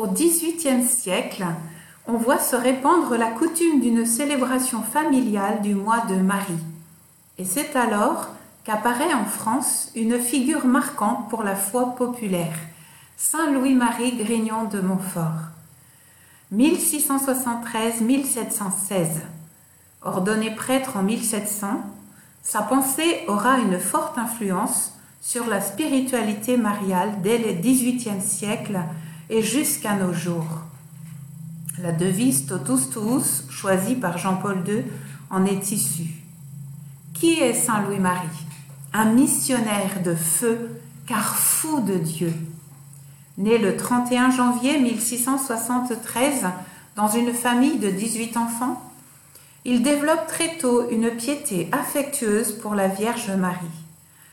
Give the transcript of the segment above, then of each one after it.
Au XVIIIe siècle, on voit se répandre la coutume d'une célébration familiale du mois de Marie. Et c'est alors qu'apparaît en France une figure marquante pour la foi populaire, Saint Louis-Marie Grignon de Montfort. 1673-1716. Ordonné prêtre en 1700, sa pensée aura une forte influence sur la spiritualité mariale dès le XVIIIe siècle et jusqu'à nos jours. La devise Totus Tuus, choisie par Jean-Paul II, en est issue. Qui est Saint Louis-Marie Un missionnaire de feu, car fou de Dieu. Né le 31 janvier 1673 dans une famille de 18 enfants, il développe très tôt une piété affectueuse pour la Vierge Marie,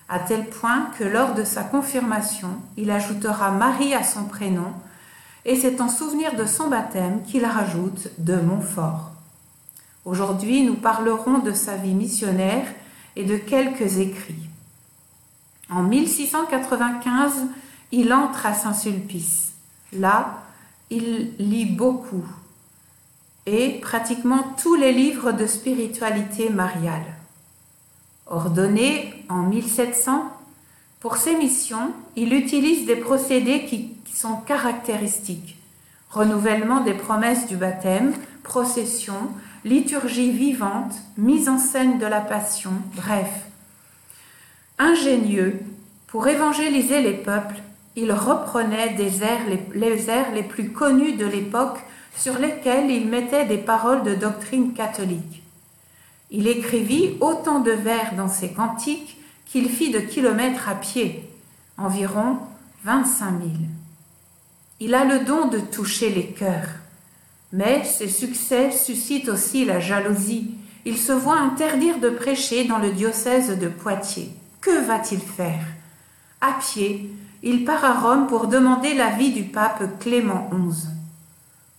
à tel point que lors de sa confirmation, il ajoutera Marie à son prénom, et c'est en souvenir de son baptême qu'il rajoute de Montfort. Aujourd'hui, nous parlerons de sa vie missionnaire et de quelques écrits. En 1695, il entre à Saint-Sulpice. Là, il lit beaucoup et pratiquement tous les livres de spiritualité mariale. Ordonné en 1700, pour ses missions, il utilise des procédés qui, sont caractéristiques. Renouvellement des promesses du baptême, procession, liturgie vivante, mise en scène de la passion, bref. Ingénieux, pour évangéliser les peuples, il reprenait les airs les plus connus de l'époque sur lesquels il mettait des paroles de doctrine catholique. Il écrivit autant de vers dans ses cantiques qu'il fit de kilomètres à pied, environ 25 000. Il a le don de toucher les cœurs, mais ses succès suscitent aussi la jalousie. Il se voit interdire de prêcher dans le diocèse de Poitiers. Que va-t-il faire? À pied, il part à Rome pour demander l'avis du pape Clément XI.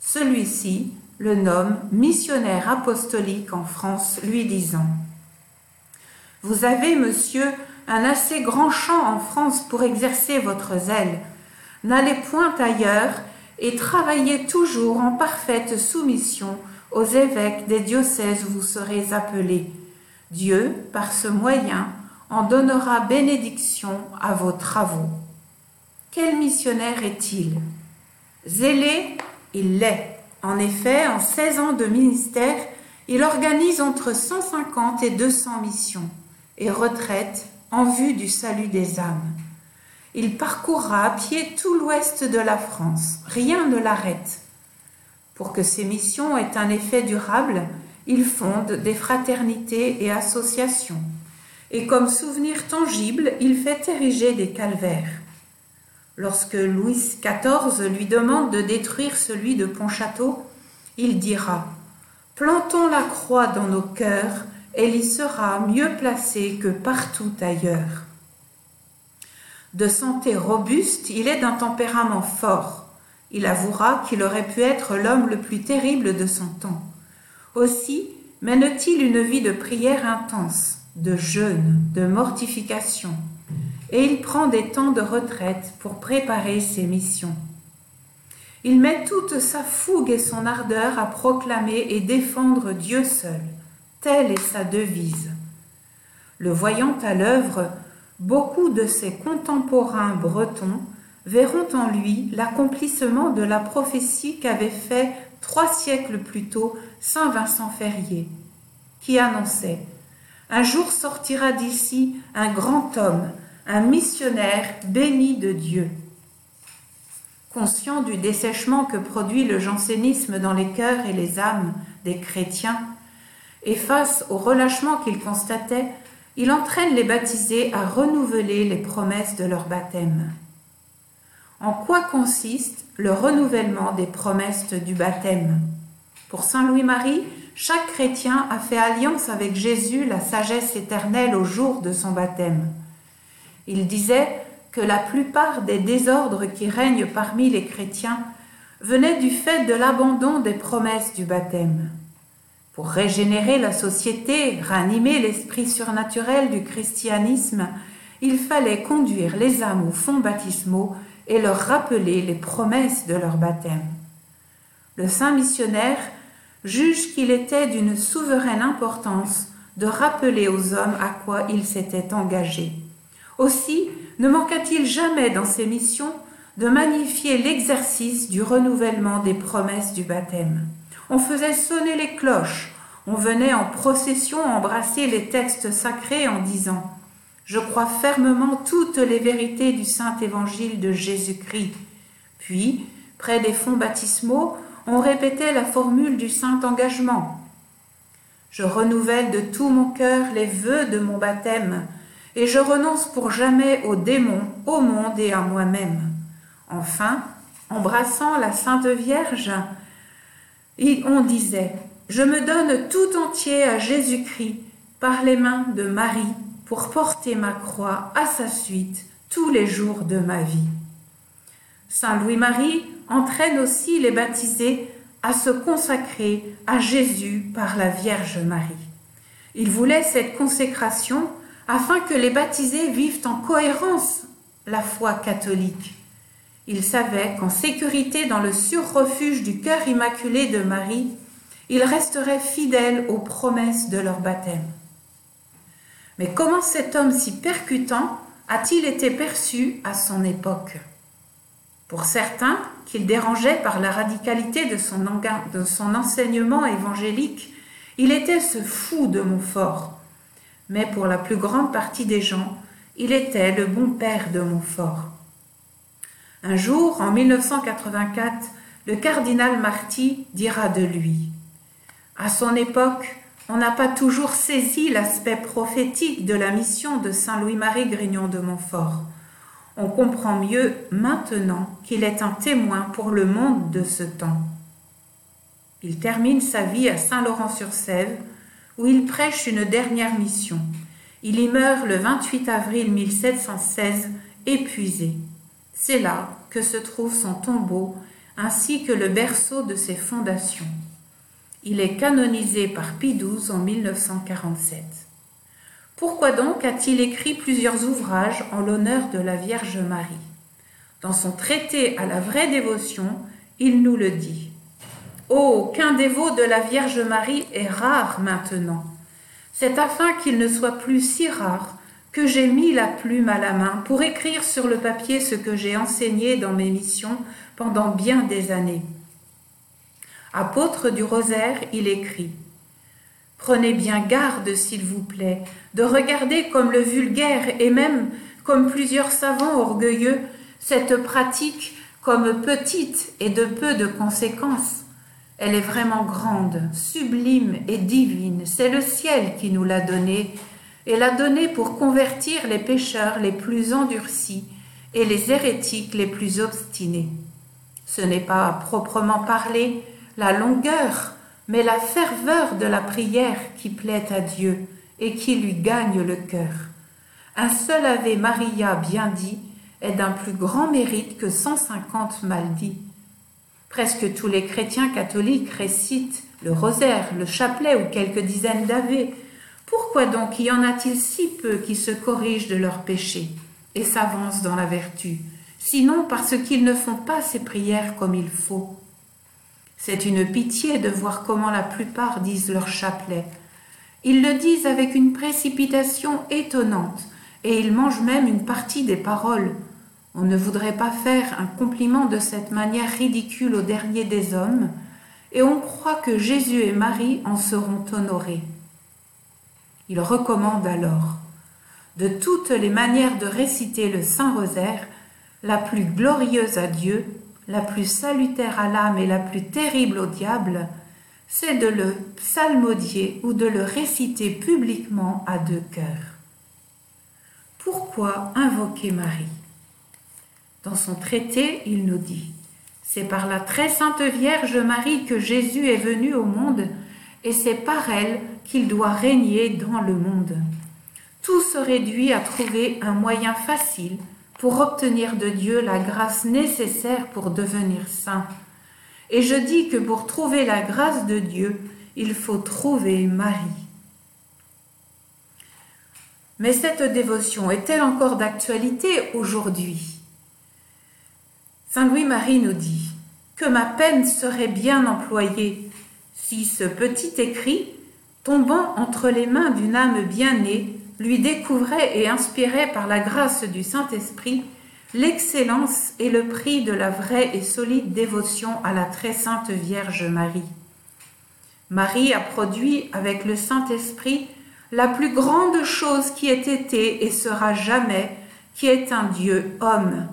Celui-ci le nomme missionnaire apostolique en France, lui disant Vous avez, monsieur, un assez grand champ en France pour exercer votre zèle. N'allez point ailleurs et travaillez toujours en parfaite soumission aux évêques des diocèses où vous serez appelés. Dieu, par ce moyen, en donnera bénédiction à vos travaux. Quel missionnaire est-il? Zélé il l'est. En effet, en 16 ans de ministère, il organise entre 150 et 200 missions et retraites en vue du salut des âmes. Il parcourra à pied tout l'ouest de la France. Rien ne l'arrête. Pour que ces missions aient un effet durable, il fonde des fraternités et associations. Et comme souvenir tangible, il fait ériger des calvaires. Lorsque Louis XIV lui demande de détruire celui de Pontchâteau, il dira Plantons la croix dans nos cœurs, elle y sera mieux placée que partout ailleurs. De santé robuste, il est d'un tempérament fort. Il avouera qu'il aurait pu être l'homme le plus terrible de son temps. Aussi mène-t-il une vie de prière intense, de jeûne, de mortification, et il prend des temps de retraite pour préparer ses missions. Il met toute sa fougue et son ardeur à proclamer et défendre Dieu seul. Telle est sa devise. Le voyant à l'œuvre, beaucoup de ses contemporains bretons verront en lui l'accomplissement de la prophétie qu'avait fait trois siècles plus tôt saint Vincent Ferrier, qui annonçait Un jour sortira d'ici un grand homme, un missionnaire béni de Dieu. Conscient du dessèchement que produit le jansénisme dans les cœurs et les âmes des chrétiens, et face au relâchement qu'il constatait, il entraîne les baptisés à renouveler les promesses de leur baptême. En quoi consiste le renouvellement des promesses du baptême? Pour Saint Louis-Marie, chaque chrétien a fait alliance avec Jésus, la sagesse éternelle, au jour de son baptême. Il disait que la plupart des désordres qui règnent parmi les chrétiens venaient du fait de l'abandon des promesses du baptême. Pour régénérer la société, ranimer l'esprit surnaturel du christianisme, il fallait conduire les âmes aux fonds baptismaux et leur rappeler les promesses de leur baptême. Le saint missionnaire juge qu'il était d'une souveraine importance de rappeler aux hommes à quoi il s'était engagé. Aussi ne manqua-t-il jamais dans ses missions de magnifier l'exercice du renouvellement des promesses du baptême. On faisait sonner les cloches, on venait en procession embrasser les textes sacrés en disant Je crois fermement toutes les vérités du Saint Évangile de Jésus-Christ. Puis, près des fonds baptismaux, on répétait la formule du Saint Engagement. Je renouvelle de tout mon cœur les vœux de mon baptême, et je renonce pour jamais aux démons, au monde et à moi-même. Enfin, embrassant la Sainte Vierge, on disait Je me donne tout entier à Jésus-Christ par les mains de Marie pour porter ma croix à sa suite tous les jours de ma vie. Saint Louis-Marie entraîne aussi les baptisés à se consacrer à Jésus par la Vierge Marie. Il voulait cette consécration afin que les baptisés vivent en cohérence la foi catholique. Il savait qu'en sécurité dans le surrefuge du cœur immaculé de Marie, ils resteraient fidèles aux promesses de leur baptême. Mais comment cet homme si percutant a-t-il été perçu à son époque? Pour certains, qu'il dérangeait par la radicalité de son, de son enseignement évangélique, il était ce fou de Montfort. Mais pour la plus grande partie des gens, il était le bon père de Montfort. Un jour, en 1984, le cardinal Marty dira de lui À son époque, on n'a pas toujours saisi l'aspect prophétique de la mission de Saint Louis-Marie Grignon de Montfort on comprend mieux maintenant qu'il est un témoin pour le monde de ce temps. Il termine sa vie à Saint-Laurent-sur-Sèvre, où il prêche une dernière mission. Il y meurt le 28 avril 1716, épuisé. C'est là que se trouve son tombeau, ainsi que le berceau de ses fondations. Il est canonisé par Pie XII en 1947. Pourquoi donc a-t-il écrit plusieurs ouvrages en l'honneur de la Vierge Marie? Dans son traité à la vraie dévotion, il nous le dit. Oh, qu'un dévot de la Vierge Marie est rare maintenant. C'est afin qu'il ne soit plus si rare que j'ai mis la plume à la main pour écrire sur le papier ce que j'ai enseigné dans mes missions pendant bien des années. Apôtre du rosaire, il écrit Prenez bien garde, s'il vous plaît, de regarder comme le vulgaire et même comme plusieurs savants orgueilleux cette pratique comme petite et de peu de conséquences. Elle est vraiment grande, sublime et divine. C'est le ciel qui nous l'a donnée et l'a donnée pour convertir les pécheurs les plus endurcis et les hérétiques les plus obstinés. Ce n'est pas à proprement parler la longueur mais la ferveur de la prière qui plaît à Dieu et qui lui gagne le cœur. Un seul Ave Maria bien dit est d'un plus grand mérite que cent cinquante mal dits. Presque tous les chrétiens catholiques récitent le rosaire, le chapelet ou quelques dizaines d'Ave. Pourquoi donc y en a-t-il si peu qui se corrigent de leurs péchés et s'avancent dans la vertu, sinon parce qu'ils ne font pas ces prières comme il faut? C'est une pitié de voir comment la plupart disent leur chapelet. Ils le disent avec une précipitation étonnante, et ils mangent même une partie des paroles. On ne voudrait pas faire un compliment de cette manière ridicule au dernier des hommes, et on croit que Jésus et Marie en seront honorés. Il recommande alors, de toutes les manières de réciter le Saint Rosaire, la plus glorieuse à Dieu la plus salutaire à l'âme et la plus terrible au diable, c'est de le psalmodier ou de le réciter publiquement à deux cœurs. Pourquoi invoquer Marie? Dans son traité, il nous dit C'est par la très sainte Vierge Marie que Jésus est venu au monde, et c'est par elle qu'il doit régner dans le monde. Tout se réduit à trouver un moyen facile pour obtenir de Dieu la grâce nécessaire pour devenir saint. Et je dis que pour trouver la grâce de Dieu, il faut trouver Marie. Mais cette dévotion est-elle encore d'actualité aujourd'hui? Saint Louis-Marie nous dit que ma peine serait bien employée si ce petit écrit, tombant entre les mains d'une âme bien née, lui découvrait et inspirait par la grâce du Saint-Esprit l'excellence et le prix de la vraie et solide dévotion à la très sainte Vierge Marie. Marie a produit avec le Saint-Esprit la plus grande chose qui ait été et sera jamais, qui est un Dieu homme,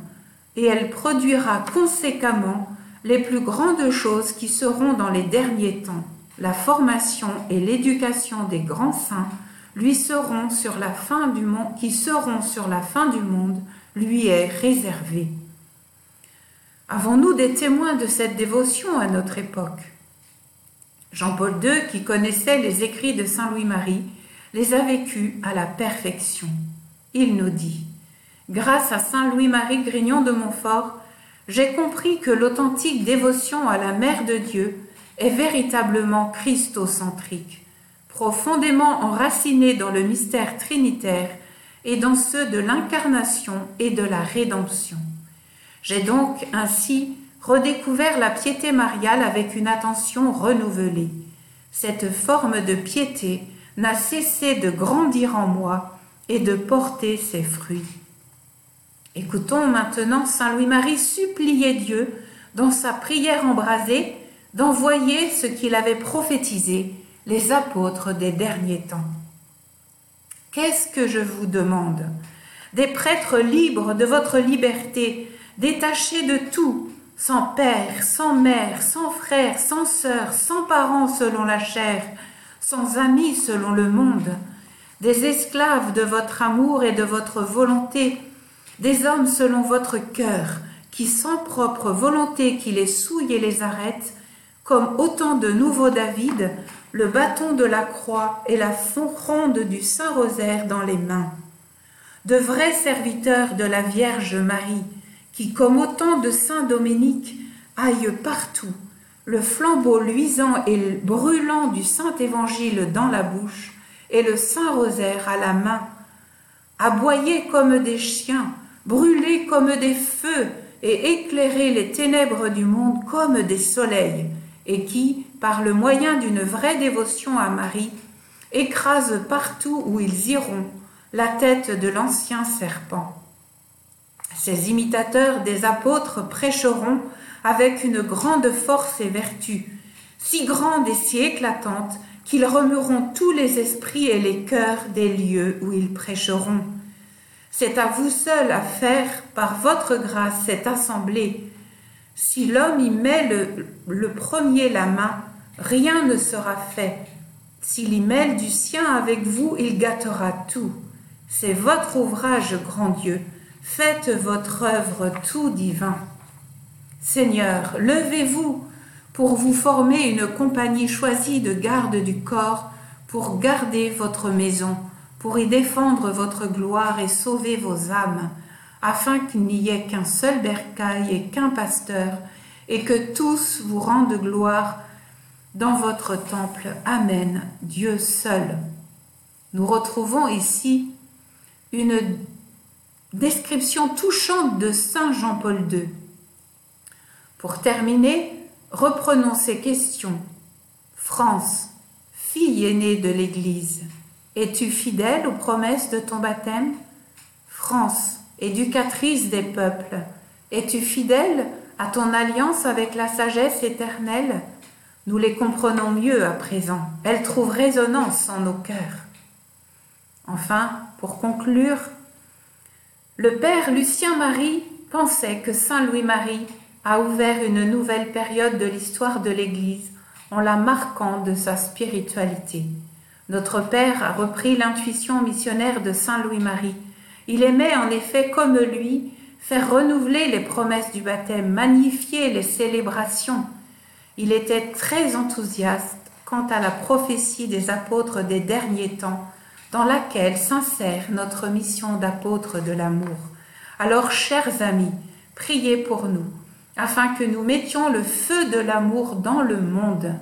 et elle produira conséquemment les plus grandes choses qui seront dans les derniers temps. La formation et l'éducation des grands saints lui seront sur la fin du monde, qui seront sur la fin du monde, lui est réservée. Avons-nous des témoins de cette dévotion à notre époque? Jean-Paul II, qui connaissait les écrits de Saint Louis-Marie, les a vécus à la perfection. Il nous dit Grâce à Saint Louis-Marie Grignon de Montfort, j'ai compris que l'authentique dévotion à la Mère de Dieu est véritablement christocentrique, profondément enracinée dans le mystère trinitaire et dans ceux de l'incarnation et de la rédemption. J'ai donc ainsi redécouvert la piété mariale avec une attention renouvelée. Cette forme de piété n'a cessé de grandir en moi et de porter ses fruits. Écoutons maintenant Saint Louis-Marie supplier Dieu, dans sa prière embrasée, d'envoyer ce qu'il avait prophétisé, les apôtres des derniers temps. Qu'est-ce que je vous demande? Des prêtres libres de votre liberté, détachés de tout, sans père, sans mère, sans frère, sans sœur, sans parents selon la chair, sans amis selon le monde, des esclaves de votre amour et de votre volonté, des hommes selon votre cœur, qui sans propre volonté qui les souille et les arrête, comme autant de nouveaux David, le bâton de la croix et la ronde du Saint-Rosaire dans les mains. De vrais serviteurs de la Vierge Marie, qui, comme autant de saint Dominique, aillent partout, le flambeau luisant et brûlant du Saint Évangile dans la bouche et le Saint Rosaire à la main, aboyer comme des chiens, brûler comme des feux et éclairer les ténèbres du monde comme des soleils, et qui, par le moyen d'une vraie dévotion à Marie, écrasent partout où ils iront la tête de l'ancien serpent. Ces imitateurs des apôtres prêcheront avec une grande force et vertu, si grande et si éclatante qu'ils remueront tous les esprits et les cœurs des lieux où ils prêcheront. C'est à vous seul à faire, par votre grâce, cette assemblée. Si l'homme y met le, premier la main, rien ne sera fait. S'il y mêle du sien avec vous, il gâtera tout. C'est votre ouvrage, grand Dieu. Faites votre œuvre tout divin. Seigneur, levez-vous pour vous former une compagnie choisie de garde du corps pour garder votre maison, pour y défendre votre gloire et sauver vos âmes, afin qu'il n'y ait qu'un seul bercail et qu'un pasteur, et que tous vous rendent gloire dans votre temple. Amen, Dieu seul. Nous retrouvons ici une description touchante de Saint Jean-Paul II. Pour terminer, reprenons ces questions. France, fille aînée de l'Église, es-tu fidèle aux promesses de ton baptême? France, éducatrice des peuples, es-tu fidèle à ton alliance avec la sagesse éternelle? Nous les comprenons mieux à présent. Elles trouvent résonance en nos cœurs. Enfin, pour conclure, le père Lucien Marie pensait que Saint Louis-Marie a ouvert une nouvelle période de l'histoire de l'Église en la marquant de sa spiritualité. Notre Père a repris l'intuition missionnaire de Saint Louis-Marie. Il aimait en effet comme lui faire renouveler les promesses du baptême, magnifier les célébrations. Il était très enthousiaste quant à la prophétie des apôtres des derniers temps dans laquelle s'insère notre mission d'apôtre de l'amour. Alors, chers amis, priez pour nous, afin que nous mettions le feu de l'amour dans le monde